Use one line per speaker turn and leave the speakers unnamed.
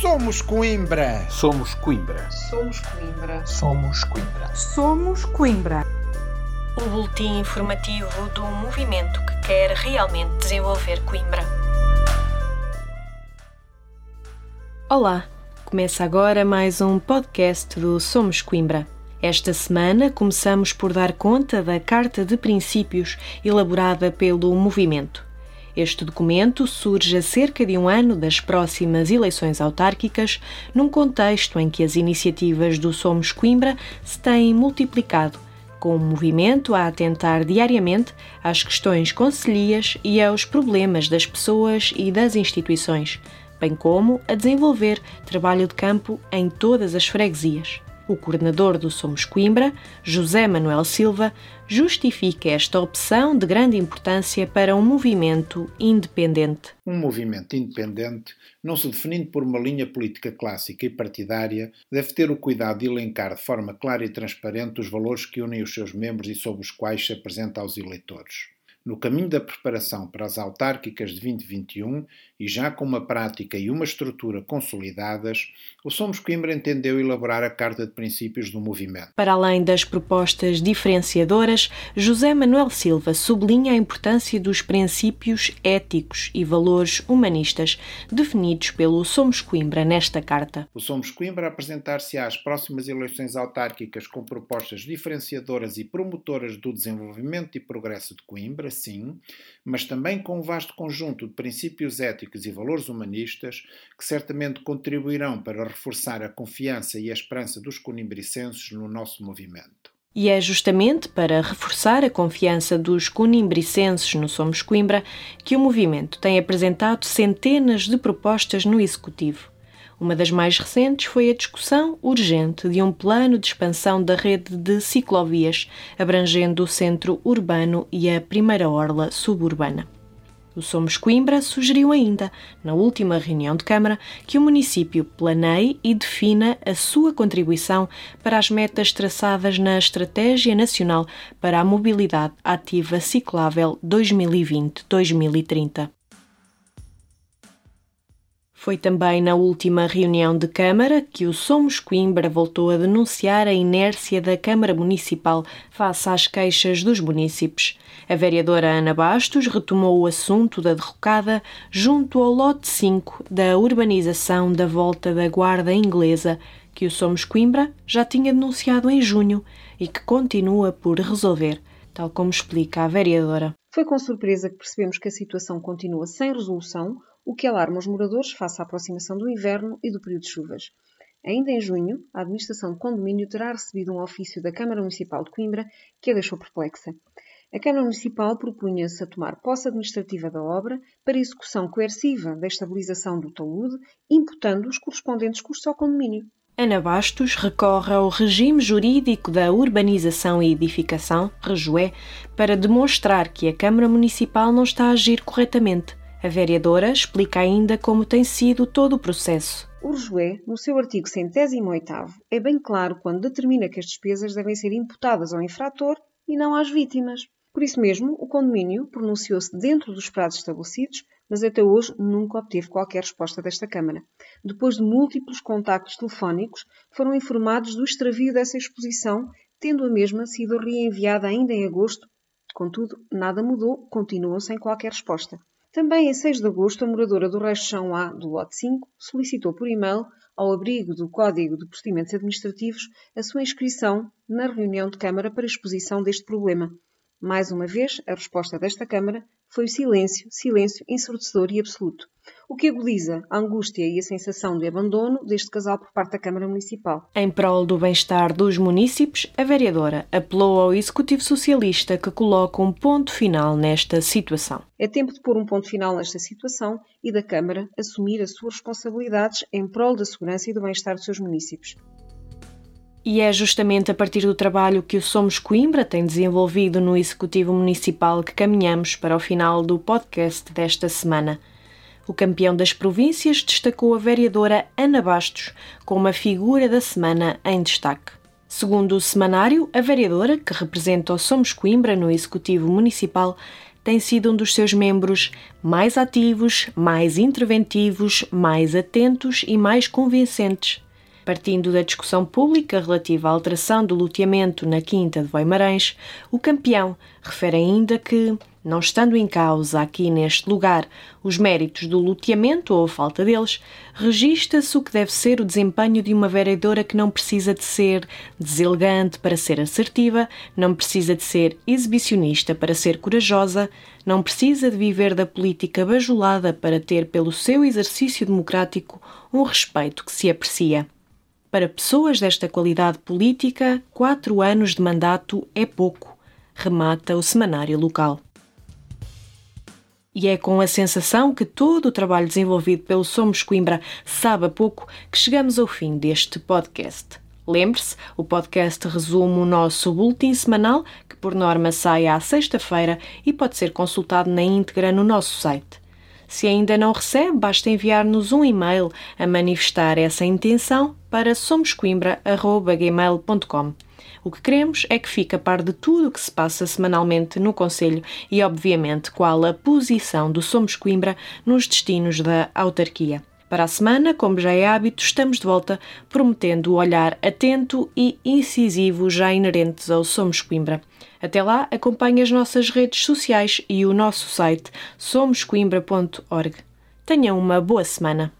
Somos Coimbra!
Somos Coimbra.
Somos Coimbra.
Somos Coimbra.
Somos Coimbra.
O boletim informativo do movimento que quer realmente desenvolver Coimbra. Olá, começa agora mais um podcast do Somos Coimbra. Esta semana começamos por dar conta da Carta de Princípios elaborada pelo movimento. Este documento surge a cerca de um ano das próximas eleições autárquicas, num contexto em que as iniciativas do Somos Coimbra se têm multiplicado, com o movimento a atentar diariamente às questões concelhias e aos problemas das pessoas e das instituições, bem como a desenvolver trabalho de campo em todas as freguesias. O coordenador do Somos Coimbra, José Manuel Silva, justifica esta opção de grande importância para um movimento independente.
Um movimento independente, não se definindo por uma linha política clássica e partidária, deve ter o cuidado de elencar de forma clara e transparente os valores que unem os seus membros e sobre os quais se apresenta aos eleitores. No caminho da preparação para as autárquicas de 2021 e já com uma prática e uma estrutura consolidadas, o Somos Coimbra entendeu elaborar a Carta de Princípios do movimento.
Para além das propostas diferenciadoras, José Manuel Silva sublinha a importância dos princípios éticos e valores humanistas definidos pelo Somos Coimbra nesta carta.
O Somos Coimbra apresentar-se às próximas eleições autárquicas com propostas diferenciadoras e promotoras do desenvolvimento e progresso de Coimbra, sim, mas também com um vasto conjunto de princípios éticos e valores humanistas que certamente contribuirão para reforçar a confiança e a esperança dos conimbricenses no nosso movimento.
E é justamente para reforçar a confiança dos conimbricenses no Somos Coimbra que o movimento tem apresentado centenas de propostas no Executivo. Uma das mais recentes foi a discussão urgente de um plano de expansão da rede de ciclovias, abrangendo o centro urbano e a primeira orla suburbana. O Somos Coimbra sugeriu ainda, na última reunião de Câmara, que o município planeie e defina a sua contribuição para as metas traçadas na Estratégia Nacional para a Mobilidade Ativa Ciclável 2020-2030. Foi também na última reunião de Câmara que o Somos Coimbra voltou a denunciar a inércia da Câmara Municipal face às queixas dos munícipes. A vereadora Ana Bastos retomou o assunto da derrocada junto ao lote 5 da urbanização da Volta da Guarda Inglesa, que o Somos Coimbra já tinha denunciado em junho e que continua por resolver, tal como explica a vereadora.
Foi com surpresa que percebemos que a situação continua sem resolução o que alarma os moradores face à aproximação do inverno e do período de chuvas. Ainda em junho, a administração de condomínio terá recebido um ofício da Câmara Municipal de Coimbra que a deixou perplexa. A Câmara Municipal propunha-se a tomar posse administrativa da obra para execução coerciva da estabilização do talude, imputando os correspondentes custos ao condomínio.
Ana Bastos recorre ao regime jurídico da urbanização e edificação, REJUE, para demonstrar que a Câmara Municipal não está a agir corretamente. A vereadora explica ainda como tem sido todo o processo.
O REJUE, no seu artigo 108, é bem claro quando determina que as despesas devem ser imputadas ao infrator e não às vítimas. Por isso mesmo, o condomínio pronunciou-se dentro dos prazos estabelecidos, mas até hoje nunca obteve qualquer resposta desta Câmara. Depois de múltiplos contactos telefónicos, foram informados do extravio dessa exposição, tendo a mesma sido reenviada ainda em agosto. Contudo, nada mudou, continuam sem qualquer resposta. Também em 6 de agosto, a moradora do Resto Chão A do lote 5 solicitou por e-mail, ao abrigo do Código de Procedimentos Administrativos, a sua inscrição na reunião de Câmara para exposição deste problema. Mais uma vez, a resposta desta Câmara foi o silêncio, silêncio ensurdecedor e absoluto, o que agudiza a angústia e a sensação de abandono deste casal por parte da Câmara Municipal.
Em prol do bem-estar dos munícipes, a vereadora apelou ao Executivo Socialista que coloque um ponto final nesta situação.
É tempo de pôr um ponto final nesta situação e da Câmara assumir as suas responsabilidades em prol da segurança e do bem-estar dos seus munícipes.
E é justamente a partir do trabalho que o Somos Coimbra tem desenvolvido no Executivo Municipal que caminhamos para o final do podcast desta semana. O campeão das províncias destacou a vereadora Ana Bastos como a figura da semana em destaque. Segundo o semanário, a vereadora, que representa o Somos Coimbra no Executivo Municipal, tem sido um dos seus membros mais ativos, mais interventivos, mais atentos e mais convincentes. Partindo da discussão pública relativa à alteração do loteamento na Quinta de Voimarães, o campeão refere ainda que, não estando em causa aqui neste lugar os méritos do loteamento ou a falta deles, registra-se o que deve ser o desempenho de uma vereadora que não precisa de ser deselegante para ser assertiva, não precisa de ser exibicionista para ser corajosa, não precisa de viver da política bajulada para ter pelo seu exercício democrático um respeito que se aprecia. Para pessoas desta qualidade política, quatro anos de mandato é pouco, remata o semanário local. E é com a sensação que todo o trabalho desenvolvido pelo Somos Coimbra sabe a pouco que chegamos ao fim deste podcast. Lembre-se, o podcast resume o nosso boletim semanal, que por norma sai à sexta-feira e pode ser consultado na íntegra no nosso site. Se ainda não recebe, basta enviar-nos um e-mail a manifestar essa intenção para somoscoimbra.gmail.com. O que queremos é que fique a par de tudo o que se passa semanalmente no Conselho e, obviamente, qual a posição do Somos Coimbra nos destinos da autarquia. Para a semana, como já é hábito, estamos de volta, prometendo o olhar atento e incisivo já inerentes ao Somos Coimbra. Até lá, acompanhe as nossas redes sociais e o nosso site somoscoimbra.org. Tenha uma boa semana.